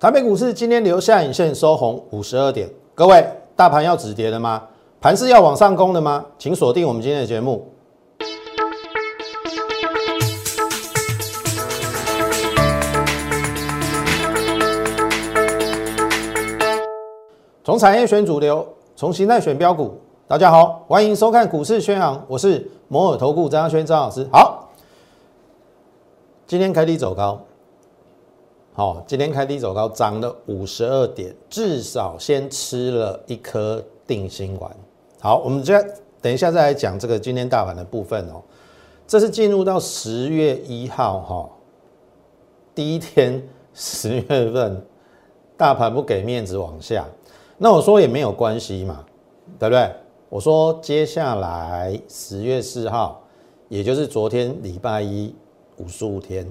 台北股市今天留下影线收红五十二点，各位，大盘要止跌了吗？盘是要往上攻的吗？请锁定我们今天的节目。从产业选主流，从形态选标股。大家好，欢迎收看股市宣航，我是摩尔投顾张轩张老师。好，今天开低走高，哦，今天开低走高，涨了五十二点，至少先吃了一颗定心丸。好，我们再等一下再来讲这个今天大盘的部分哦。这是进入到十月一号哈，第一天十月份，大盘不给面子往下。那我说也没有关系嘛，对不对？我说接下来十月四号，也就是昨天礼拜一，五十五天，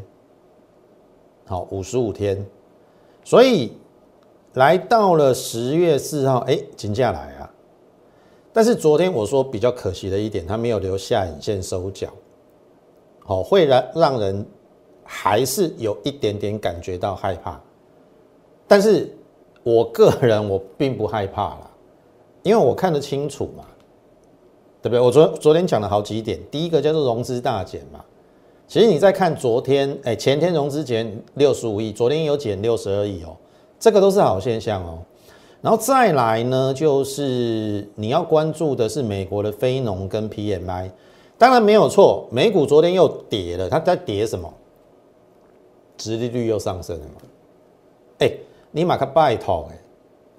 好，五十五天，所以来到了十月四号，哎，停价来啊。但是昨天我说比较可惜的一点，它没有留下影线收脚，好，会让让人还是有一点点感觉到害怕，但是。我个人我并不害怕啦，因为我看得清楚嘛，对不对？我昨昨天讲了好几点，第一个叫做融资大减嘛，其实你在看昨天，哎，前天融资减六十五亿，昨天有减六十二亿哦，这个都是好现象哦。然后再来呢，就是你要关注的是美国的非农跟 PMI，当然没有错，美股昨天又跌了，它在跌什么？殖利率又上升了嘛？哎。你马克拜托哎，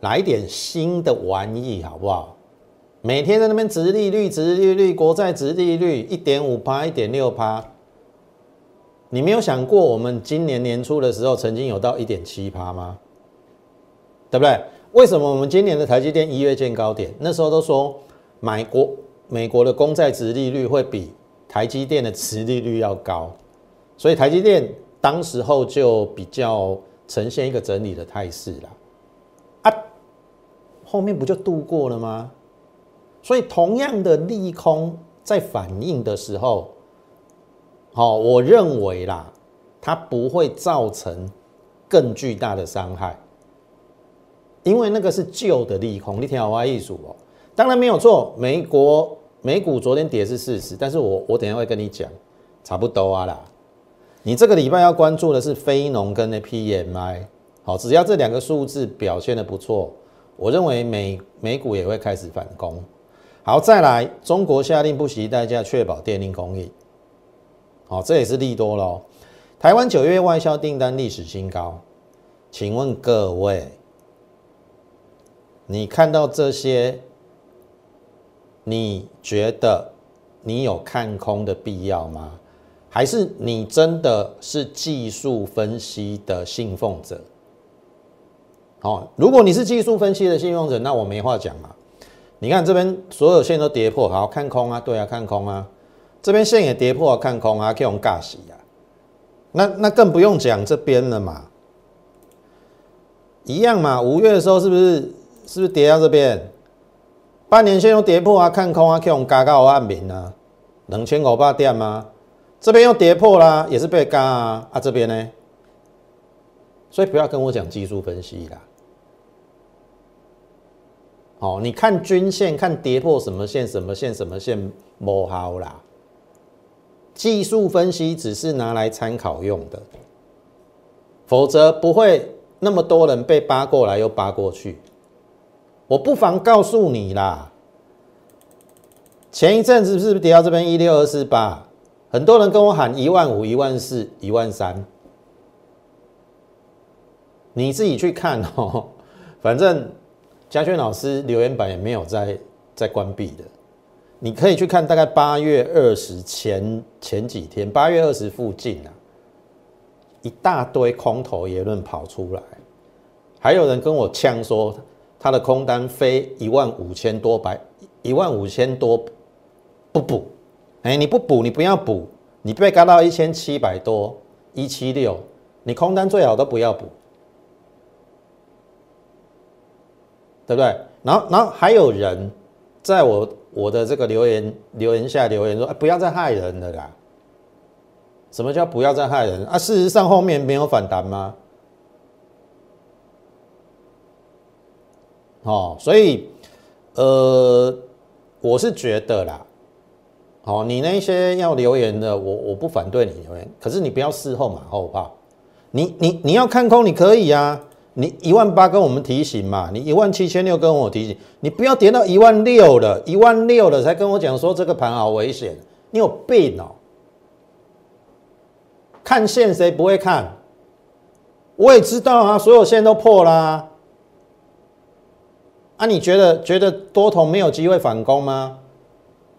来点新的玩意好不好？每天在那边殖利率、殖利率、国债殖利率一点五趴、一点六趴，你没有想过我们今年年初的时候曾经有到一点七趴吗？对不对？为什么我们今年的台积电一月见高点？那时候都说买国美国的公债殖利率会比台积电的殖利率要高，所以台积电当时候就比较。呈现一个整理的态势了，啊，后面不就度过了吗？所以同样的利空在反应的时候，好，我认为啦，它不会造成更巨大的伤害，因为那个是旧的利空。你听好话艺术哦，当然没有错，美国美股昨天跌是事实，但是我我等下会跟你讲，差不多啊啦。你这个礼拜要关注的是非农跟那 PMI，好，只要这两个数字表现的不错，我认为美美股也会开始反攻。好，再来，中国下令不惜代价确保电力供应，好，这也是利多喽。台湾九月外销订单历史新高，请问各位，你看到这些，你觉得你有看空的必要吗？还是你真的是技术分析的信奉者？哦，如果你是技术分析的信奉者，那我没话讲嘛。你看这边所有线都跌破，好看空啊，对啊，看空啊。这边线也跌破，看空啊，可以用尬洗啊。那那更不用讲这边了嘛，一样嘛。五月的时候是不是是不是跌到这边？半年线又跌破啊，看空啊，可以用嘎嘎按名啊，两千五百点吗？这边又跌破啦，也是被嘎啊啊！这边呢，所以不要跟我讲技术分析啦。好，你看均线，看跌破什么线，什么线，什么线，摸好啦。技术分析只是拿来参考用的，否则不会那么多人被扒过来又扒过去。我不妨告诉你啦，前一阵子是不是跌到这边一六二四八？很多人跟我喊一万五、一万四、一万三，你自己去看哦。反正嘉轩老师留言板也没有在在关闭的，你可以去看。大概八月二十前前几天，八月二十附近啊，一大堆空头言论跑出来，还有人跟我呛说他的空单飞一万五千多百一万五千多不补。哎，你不补，你不要补，你被嘎到一千七百多，一七六，你空单最好都不要补，对不对？然后，然后还有人在我我的这个留言留言下留言说，哎，不要再害人了啦！什么叫不要再害人啊？事实上后面没有反弹吗？哦，所以呃，我是觉得啦，哦，你那些要留言的，我我不反对你留言，可是你不要事后马后炮。你你你要看空，你可以啊。你一万八跟我们提醒嘛，你一万七千六跟我提醒，你不要跌到一万六了，一万六了才跟我讲说这个盘好危险，你有病哦！看线谁不会看？我也知道啊，所有线都破啦。啊，你觉得觉得多头没有机会反攻吗？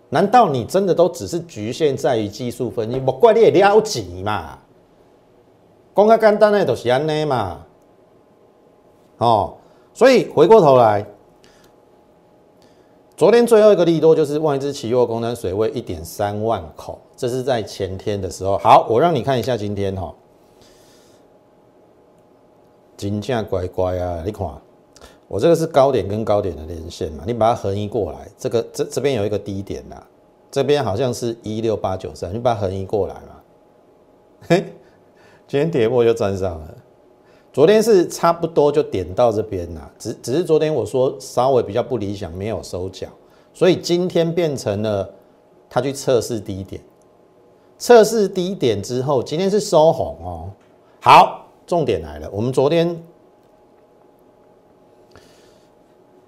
难道你真的都只是局限在于技术分析？莫怪你也了解嘛。讲较简单的就是安尼嘛。哦，所以回过头来，昨天最后一个利多就是外资期货空单水位一点三万口，这是在前天的时候。好，我让你看一下今天哈，金价乖乖啊，你看，我这个是高点跟高点的连线嘛，你把它横移过来，这个这这边有一个低点呐，这边好像是一六八九三，你把它横移过来嘛，嘿，今天跌破就站上了。昨天是差不多就点到这边啦，只只是昨天我说稍微比较不理想，没有收脚，所以今天变成了他去测试低点，测试低点之后，今天是收红哦。好，重点来了，我们昨天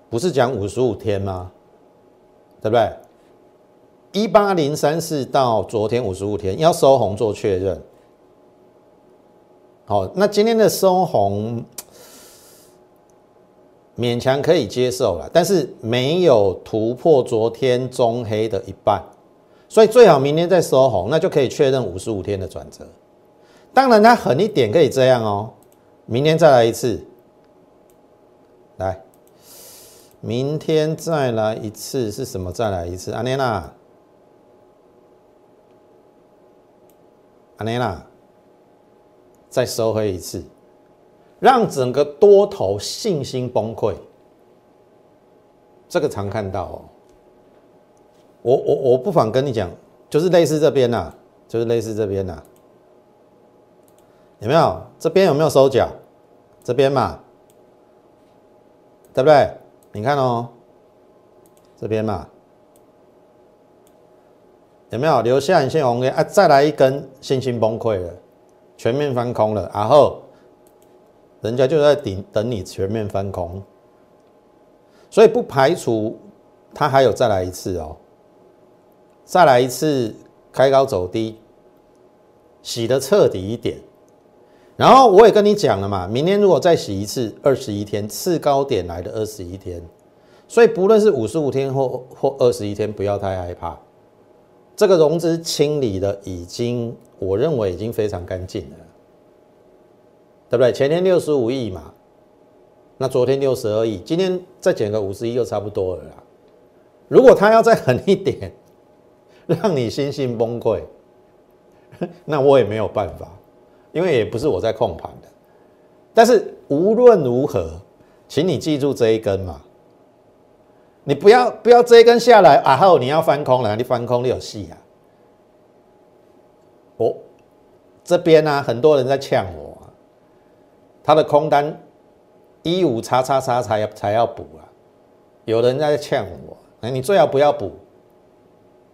不是讲五十五天吗？对不对？一八零三四到昨天五十五天要收红做确认。好，那今天的收红勉强可以接受了，但是没有突破昨天中黑的一半，所以最好明天再收红，那就可以确认五十五天的转折。当然，它狠一点可以这样哦，明天再来一次，来，明天再来一次是什么？再来一次，阿妮娜，阿妮娜。再收回一次，让整个多头信心崩溃，这个常看到哦。我我我不妨跟你讲，就是类似这边呐，就是类似这边呐，有没有？这边有没有收脚？这边嘛，对不对？你看哦，这边嘛，有没有留下一线红 K 啊？再来一根，信心崩溃了。全面翻空了，然后人家就在等等你全面翻空，所以不排除他还有再来一次哦，再来一次开高走低，洗的彻底一点。然后我也跟你讲了嘛，明天如果再洗一次，二十一天次高点来的二十一天，所以不论是五十五天或或二十一天，不要太害怕。这个融资清理的已经，我认为已经非常干净了，对不对？前天六十五亿嘛，那昨天六十二亿，今天再减个五十亿就差不多了啦。如果他要再狠一点，让你心性崩溃，那我也没有办法，因为也不是我在控盘的。但是无论如何，请你记住这一根嘛。你不要不要这根下来啊！后你要翻空了，你翻空你有戏啊！我这边呢，很多人在呛我，他的空单一五叉叉叉才要才要补啊！有人在呛我，哎，你最好不要补，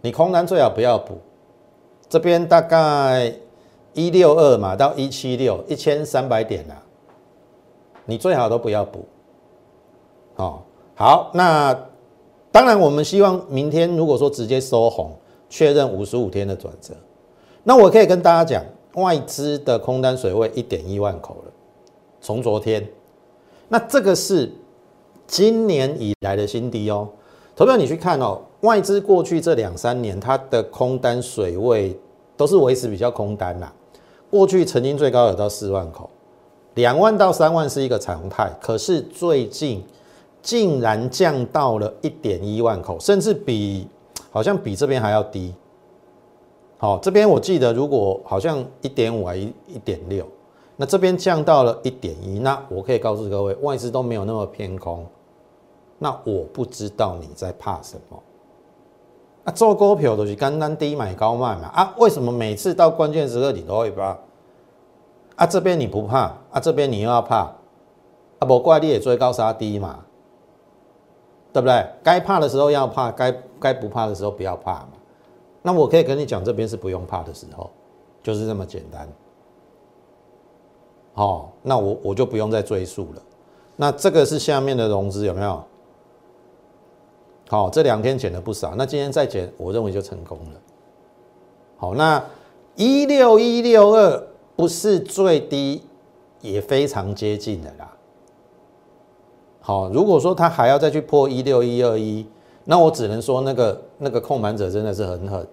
你空单最好不要补。这边大概一六二嘛到一七六，一千三百点啊，你最好都不要补。哦，好，那。当然，我们希望明天如果说直接收红，确认五十五天的转折，那我可以跟大家讲，外资的空单水位一点一万口了，从昨天，那这个是今年以来的新低哦。投票你去看哦，外资过去这两三年它的空单水位都是维持比较空单啦，过去曾经最高有到四万口，两万到三万是一个常态，可是最近。竟然降到了一点一万口，甚至比好像比这边还要低。好，这边我记得如果好像一点五还一一点六，那这边降到了一点一，那我可以告诉各位，外资都没有那么偏空。那我不知道你在怕什么。啊，做股票都是简单低买高卖嘛。啊，为什么每次到关键时刻你都会怕？啊，这边你不怕，啊，这边你又要怕，啊，不怪你也追高杀低嘛。对不对？该怕的时候要怕，该该不怕的时候不要怕嘛。那我可以跟你讲，这边是不用怕的时候，就是这么简单。好，那我我就不用再赘述了。那这个是下面的融资有没有？好，这两天减了不少，那今天再减，我认为就成功了。好，那一六一六二不是最低，也非常接近的啦。好，如果说他还要再去破一六一二一，那我只能说那个那个控盘者真的是很狠。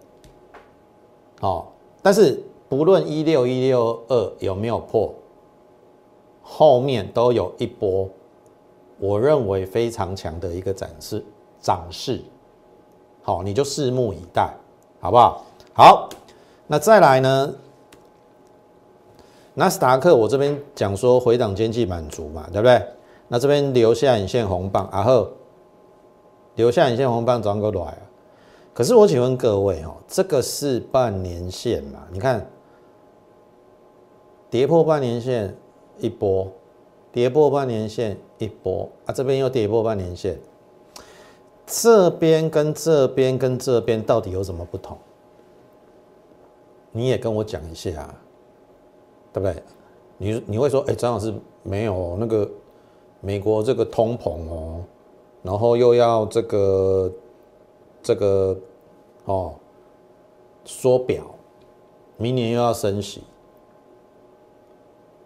好，但是不论一六一六二有没有破，后面都有一波，我认为非常强的一个展示涨势。好，你就拭目以待，好不好？好，那再来呢？纳斯达克我这边讲说回档间际满足嘛，对不对？那这边留下影线红棒，然后留下影线红棒转过来啊。可是我请问各位哦，这个是半年线嘛？你看跌破半年线一波，跌破半年线一波啊，这边又跌破半年线，这边跟这边跟这边到底有什么不同？你也跟我讲一下，对不对？你你会说，哎，张老师没有那个。美国这个通膨哦，然后又要这个这个哦缩表，明年又要升息，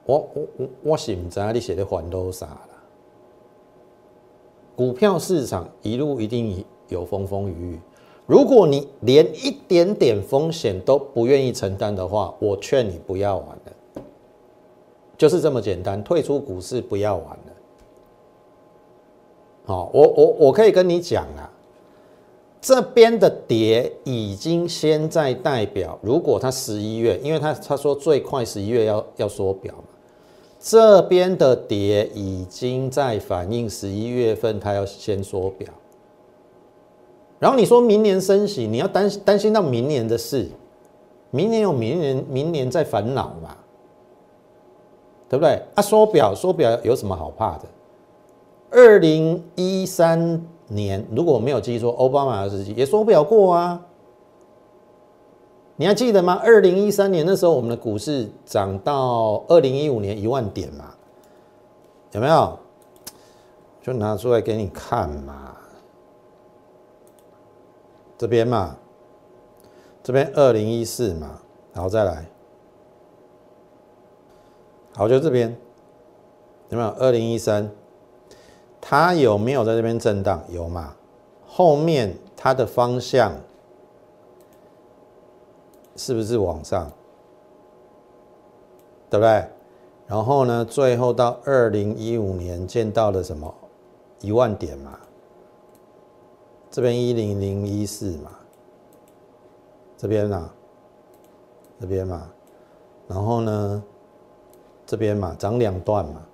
我我我我是唔知你写的还多啥啦。股票市场一路一定有风风雨雨，如果你连一点点风险都不愿意承担的话，我劝你不要玩了，就是这么简单，退出股市不要玩了。好，我我我可以跟你讲啊，这边的跌已经先在代表，如果它十一月，因为他他说最快十一月要要缩表嘛，这边的跌已经在反映十一月份它要先缩表，然后你说明年升息，你要担担心到明年的事，明年有明年明年在烦恼嘛，对不对？啊，缩表缩表有什么好怕的？二零一三年，如果我没有记错，奥巴马的时期也说不了过啊。你还记得吗？二零一三年那时候，我们的股市涨到二零一五年一万点嘛，有没有？就拿出来给你看嘛。这边嘛，这边二零一四嘛，然后再来，好，就这边有没有？二零一三。它有没有在这边震荡？有嘛？后面它的方向是不是往上？对不对？然后呢，最后到二零一五年见到了什么？一万点嘛？这边一零零一四嘛？这边呢？这边嘛？然后呢？这边嘛？涨两段嘛？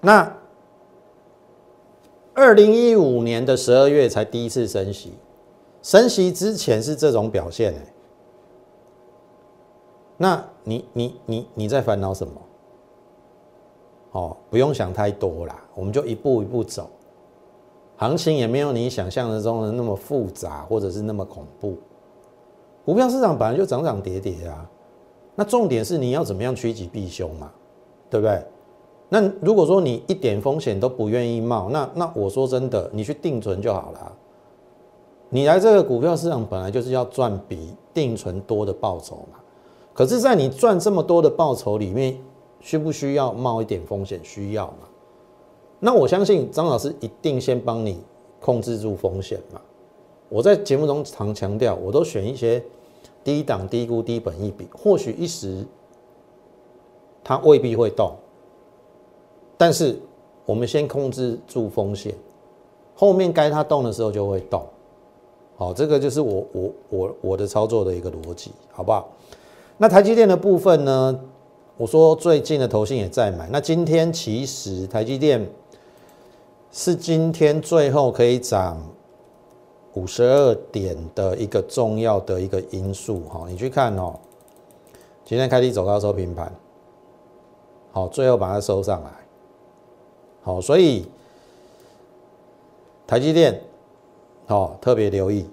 那？二零一五年的十二月才第一次升息，升息之前是这种表现哎，那你你你你在烦恼什么？哦，不用想太多啦，我们就一步一步走，行情也没有你想象的中的那么复杂，或者是那么恐怖。股票市场本来就涨涨跌跌啊，那重点是你要怎么样趋吉避凶嘛，对不对？那如果说你一点风险都不愿意冒，那那我说真的，你去定存就好了。你来这个股票市场本来就是要赚比定存多的报酬嘛。可是，在你赚这么多的报酬里面，需不需要冒一点风险？需要嘛？那我相信张老师一定先帮你控制住风险嘛。我在节目中常强调，我都选一些低档、低估、低本一比，或许一时它未必会动。但是我们先控制住风险，后面该它动的时候就会动。好，这个就是我我我我的操作的一个逻辑，好不好？那台积电的部分呢？我说最近的投信也在买。那今天其实台积电是今天最后可以涨五十二点的一个重要的一个因素。哈，你去看哦，今天开低走高收平盘，好，最后把它收上来。好，所以台积电，哦，特别留意。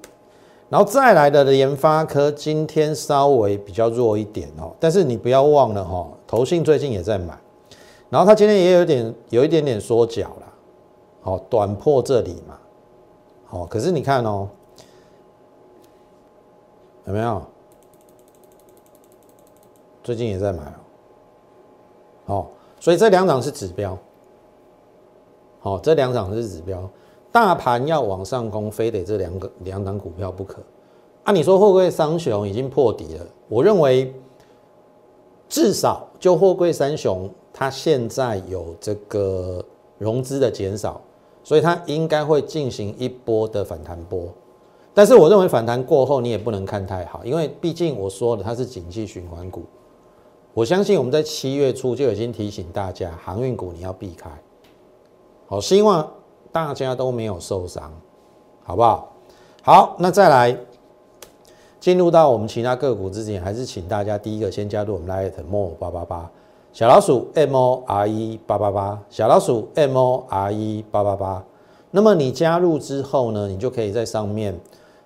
然后再来的联发科今天稍微比较弱一点哦，但是你不要忘了哈，投信最近也在买，然后它今天也有点有一点点缩脚了，好，短破这里嘛，好，可是你看哦，有没有？最近也在买哦，好，所以这两档是指标，好，这两档是指标。大盘要往上攻，非得这两个两档股票不可。啊，你说货柜三雄已经破底了，我认为至少就货柜三雄，它现在有这个融资的减少，所以它应该会进行一波的反弹波。但是我认为反弹过后，你也不能看太好，因为毕竟我说了它是景气循环股。我相信我们在七月初就已经提醒大家，航运股你要避开。好，希望。大家都没有受伤，好不好？好，那再来进入到我们其他个股之前，还是请大家第一个先加入我们 Light More 八八八小老鼠 M O R E 八八八小老鼠 M O R E 八八八。那么你加入之后呢，你就可以在上面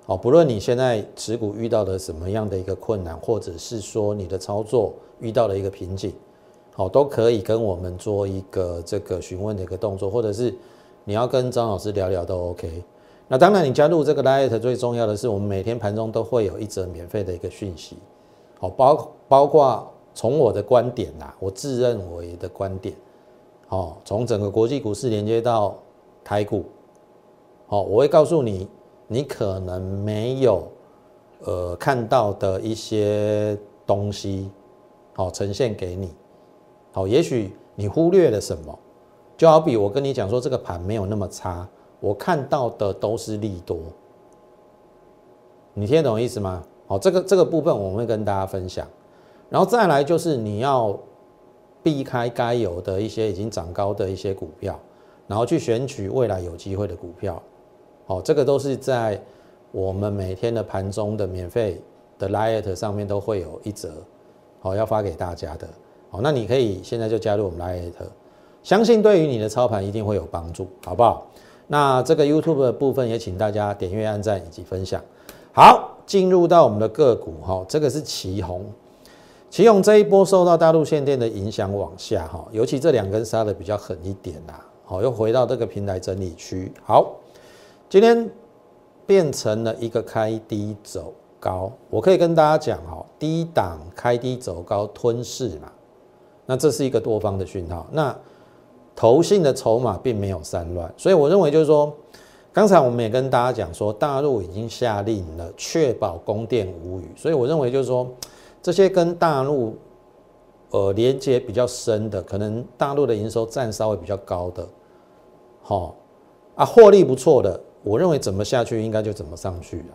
哦，不论你现在持股遇到的什么样的一个困难，或者是说你的操作遇到了一个瓶颈，好，都可以跟我们做一个这个询问的一个动作，或者是。你要跟张老师聊聊都 OK。那当然，你加入这个 Light 最重要的是，我们每天盘中都会有一则免费的一个讯息，好，包包括从我的观点呐，我自认为的观点，好，从整个国际股市连接到台股，好，我会告诉你，你可能没有呃看到的一些东西，好，呈现给你，好，也许你忽略了什么。就好比我跟你讲说，这个盘没有那么差，我看到的都是利多，你听得懂意思吗？好，这个这个部分我会跟大家分享，然后再来就是你要避开该有的一些已经涨高的一些股票，然后去选取未来有机会的股票，好，这个都是在我们每天的盘中的免费的 liet 上面都会有一则，好要发给大家的，好，那你可以现在就加入我们 liet。相信对于你的操盘一定会有帮助，好不好？那这个 YouTube 的部分也请大家点阅、按赞以及分享。好，进入到我们的个股哈，这个是旗红，旗红这一波受到大陆限电的影响往下哈，尤其这两根杀的比较狠一点啦，好，又回到这个平台整理区。好，今天变成了一个开低走高，我可以跟大家讲哈，低档开低走高吞噬嘛，那这是一个多方的讯号，那。投信的筹码并没有散乱，所以我认为就是说，刚才我们也跟大家讲说，大陆已经下令了，确保供电无虞。所以我认为就是说，这些跟大陆呃连接比较深的，可能大陆的营收占稍微比较高的，好啊，获利不错的，我认为怎么下去应该就怎么上去了。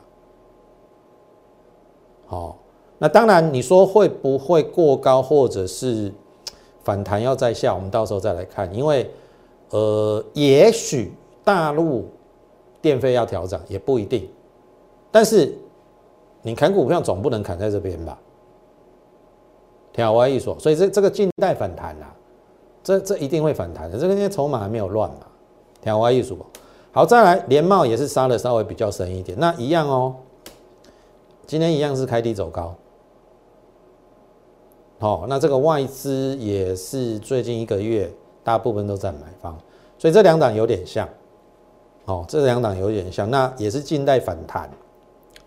好，那当然你说会不会过高，或者是？反弹要再下，我们到时候再来看。因为，呃，也许大陆电费要调整，也不一定。但是，你砍股票总不能砍在这边吧？调歪一说，所以这这个静待反弹啦，这这一定会反弹的。这个因为筹码还没有乱嘛，调歪一说。好，再来联茂也是杀的稍微比较深一点，那一样哦。今天一样是开低走高。好，那这个外资也是最近一个月大部分都在买方，所以这两档有点像，哦，这两档有点像，那也是静待反弹，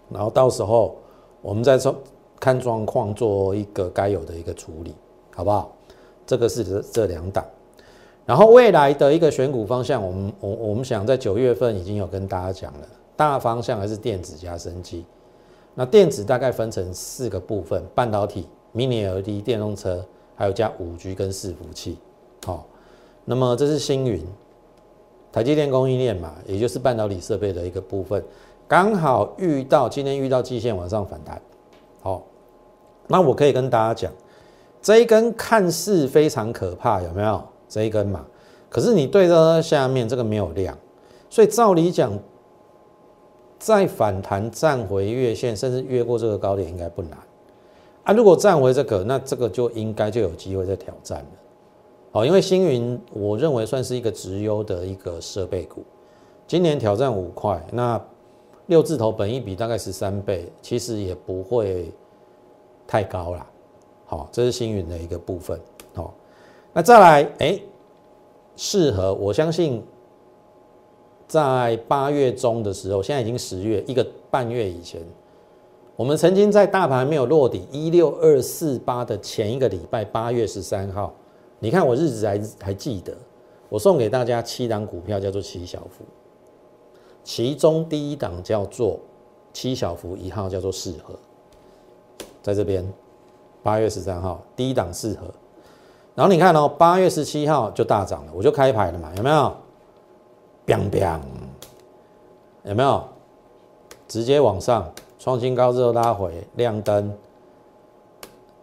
然后到时候我们再说看状况做一个该有的一个处理，好不好？这个是这这两档，然后未来的一个选股方向，我们我我们想在九月份已经有跟大家讲了，大方向还是电子加升机，那电子大概分成四个部分，半导体。Mini LED 电动车，还有加五 G 跟伺服器，好，那么这是星云，台积电供应链嘛，也就是半导体设备的一个部分，刚好遇到今天遇到季线往上反弹，好，那我可以跟大家讲，这一根看似非常可怕，有没有这一根嘛？可是你对着下面这个没有量，所以照理讲，再反弹站回月线，甚至越过这个高点应该不难。啊，如果站回这个，那这个就应该就有机会再挑战了。好，因为星云我认为算是一个直优的一个设备股，今年挑战五块，那六字头本一比大概十三倍，其实也不会太高啦。好，这是星云的一个部分。好，那再来，哎，适合我相信，在八月中的时候，现在已经十月一个半月以前，我们曾经在大盘没有落底一六二四八的前一个礼拜，八月十三号，你看我日子还还记得，我送给大家七档股票，叫做七小福。其中第一档叫做七小福一号，叫做适合，在这边八月十三号第一档适合，然后你看哦，八月十七号就大涨了，我就开牌了嘛，有没有砰砰有没有？直接往上创新高之后拉回亮灯，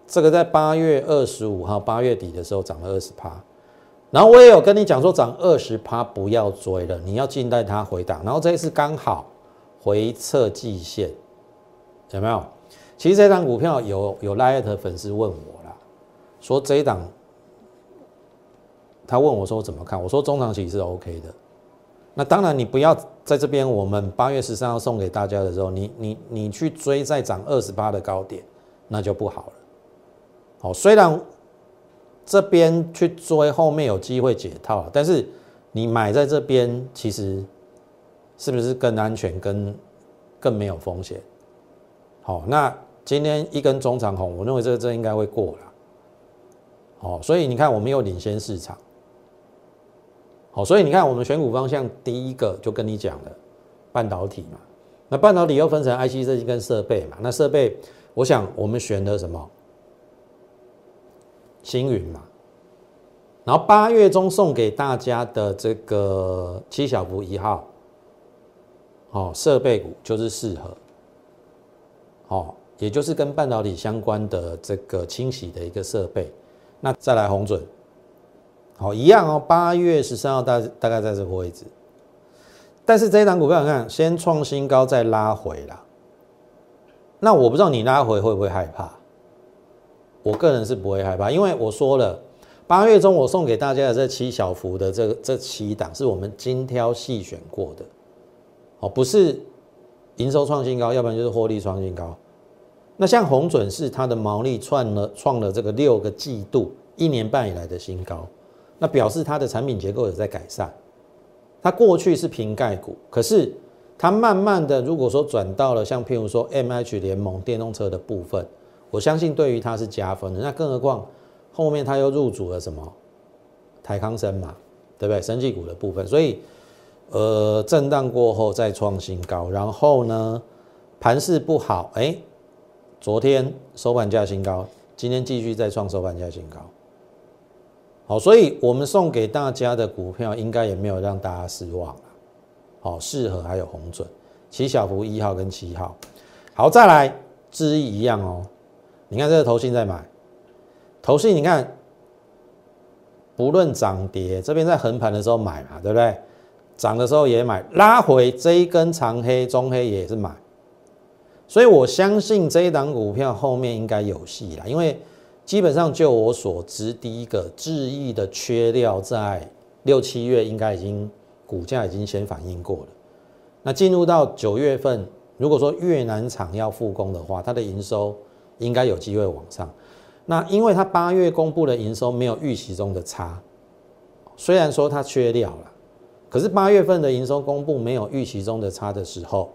这个在八月二十五号八月底的时候涨了二十趴。然后我也有跟你讲说，涨二十趴不要追了，你要静待它回档。然后这一次刚好回测季线，有没有？其实这档股票有有 Light 粉丝问我啦，说这一档，他问我说怎么看？我说中长期是 OK 的。那当然你不要在这边，我们八月十三号送给大家的时候，你你你去追再涨二十八的高点，那就不好了。好，虽然。这边去追，后面有机会解套，但是你买在这边，其实是不是更安全、更更没有风险？好，那今天一根中长红，我认为这个这应该会过了。好，所以你看，我们又领先市场。好，所以你看，我们选股方向第一个就跟你讲了半导体嘛，那半导体又分成 IC 设计跟设备嘛，那设备，我想我们选的什么？星云嘛，然后八月中送给大家的这个七小福一号，哦，设备股就是适合，哦，也就是跟半导体相关的这个清洗的一个设备。那再来红准，好，一样哦，八月十三号大大概在这个位置，但是这一档股票你看，先创新高再拉回了，那我不知道你拉回会不会害怕？我个人是不会害怕，因为我说了，八月中我送给大家的这七小幅的这这七档是我们精挑细选过的，哦，不是营收创新高，要不然就是获利创新高。那像红准是它的毛利创了创了这个六个季度一年半以来的新高，那表示它的产品结构有在改善。它过去是瓶盖股，可是它慢慢的如果说转到了像譬如说 M H 联盟电动车的部分。我相信对于它是加分的，那更何况后面它又入主了什么台康生嘛，对不对？生技股的部分，所以呃震荡过后再创新高，然后呢盘势不好，哎，昨天收盘价新高，今天继续再创收盘价新高，好，所以我们送给大家的股票应该也没有让大家失望好，适合还有红准，七小福一号跟七号，好，再来智毅一样哦。你看这个头信在买，头信你看，不论涨跌，这边在横盘的时候买嘛，对不对？涨的时候也买，拉回这一根长黑、中黑也是买，所以我相信这一档股票后面应该有戏啦。因为基本上就我所知，第一个智毅的缺料在六七月应该已经股价已经先反应过了，那进入到九月份，如果说越南厂要复工的话，它的营收。应该有机会往上，那因为它八月公布的营收没有预期中的差，虽然说它缺料了，可是八月份的营收公布没有预期中的差的时候，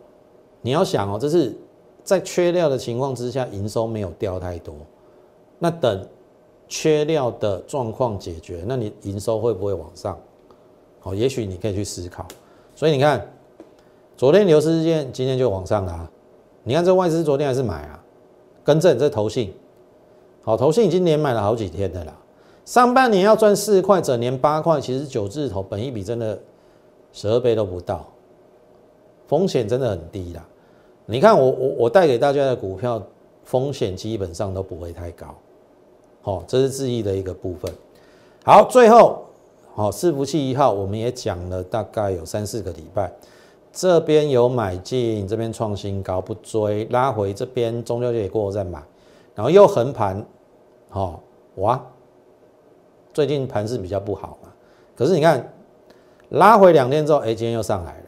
你要想哦，这是在缺料的情况之下，营收没有掉太多，那等缺料的状况解决，那你营收会不会往上？好，也许你可以去思考。所以你看，昨天流失事件，今天就往上了。你看这外资昨天还是买啊？更正，这投信，好，投信已经连买了好几天的啦。上半年要赚四块，整年八块，其实九字头，本一比真的十二倍都不到，风险真的很低啦。你看我我我带给大家的股票，风险基本上都不会太高。好，这是智毅的一个部分。好，最后，好，伺服器一号，我们也讲了大概有三四个礼拜。这边有买进，这边创新高不追，拉回这边中秋节也过后再买，然后又横盘，好哇，最近盘势比较不好嘛，可是你看拉回两天之后，哎，今天又上来了，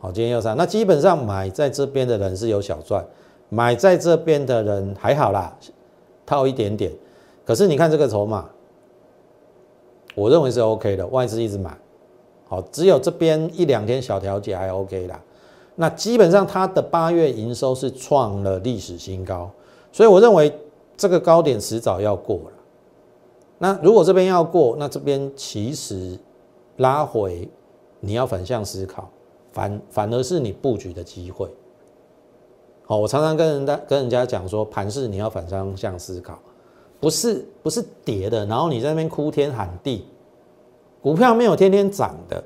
好，今天又上，那基本上买在这边的人是有小赚，买在这边的人还好啦，套一点点。可是你看这个筹码，我认为是 OK 的，外资一直买，好，只有这边一两天小调节还 OK 啦。那基本上它的八月营收是创了历史新高，所以我认为这个高点迟早要过了。那如果这边要过，那这边其实拉回，你要反向思考。反反而是你布局的机会，好，我常常跟人家跟人家讲说，盘市你要反方向思考，不是不是跌的，然后你在那边哭天喊地，股票没有天天涨的，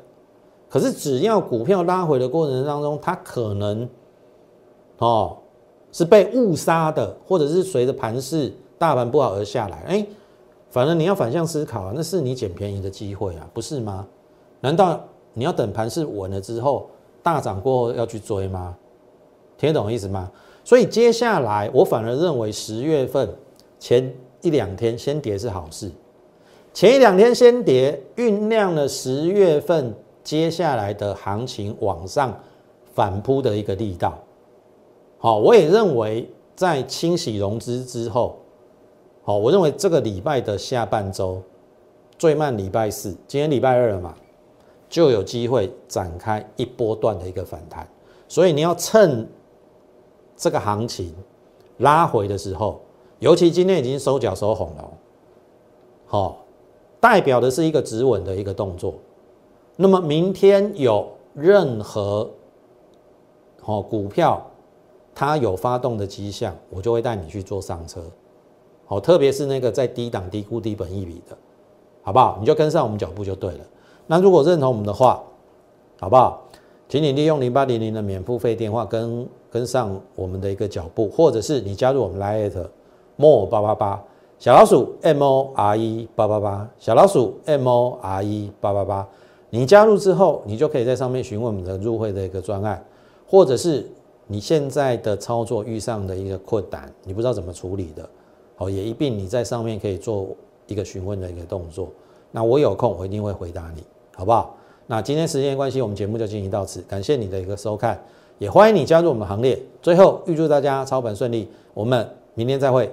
可是只要股票拉回的过程当中，它可能哦是被误杀的，或者是随着盘势大盘不好而下来，哎，反正你要反向思考啊，那是你捡便宜的机会啊，不是吗？难道你要等盘势稳了之后？大涨过后要去追吗？听得懂意思吗？所以接下来我反而认为十月份前一两天先跌是好事，前一两天先跌酝酿了十月份接下来的行情往上反扑的一个力道。好，我也认为在清洗融资之后，好，我认为这个礼拜的下半周最慢礼拜四，今天礼拜二了嘛。就有机会展开一波段的一个反弹，所以你要趁这个行情拉回的时候，尤其今天已经收脚收红了，好，代表的是一个止稳的一个动作。那么明天有任何好股票它有发动的迹象，我就会带你去做上车，好，特别是那个在低档低估低本一比的，好不好？你就跟上我们脚步就对了。那如果认同我们的话，好不好？请你利用零八零零的免付费电话跟跟上我们的一个脚步，或者是你加入我们 Lite more 八八八小老鼠 M O R E 八八八小老鼠 M O R E 八八八，你加入之后，你就可以在上面询问我们的入会的一个专案，或者是你现在的操作遇上的一个困难，你不知道怎么处理的，好，也一并你在上面可以做一个询问的一个动作。那我有空，我一定会回答你，好不好？那今天时间关系，我们节目就进行到此，感谢你的一个收看，也欢迎你加入我们行列。最后预祝大家操盘顺利，我们明天再会。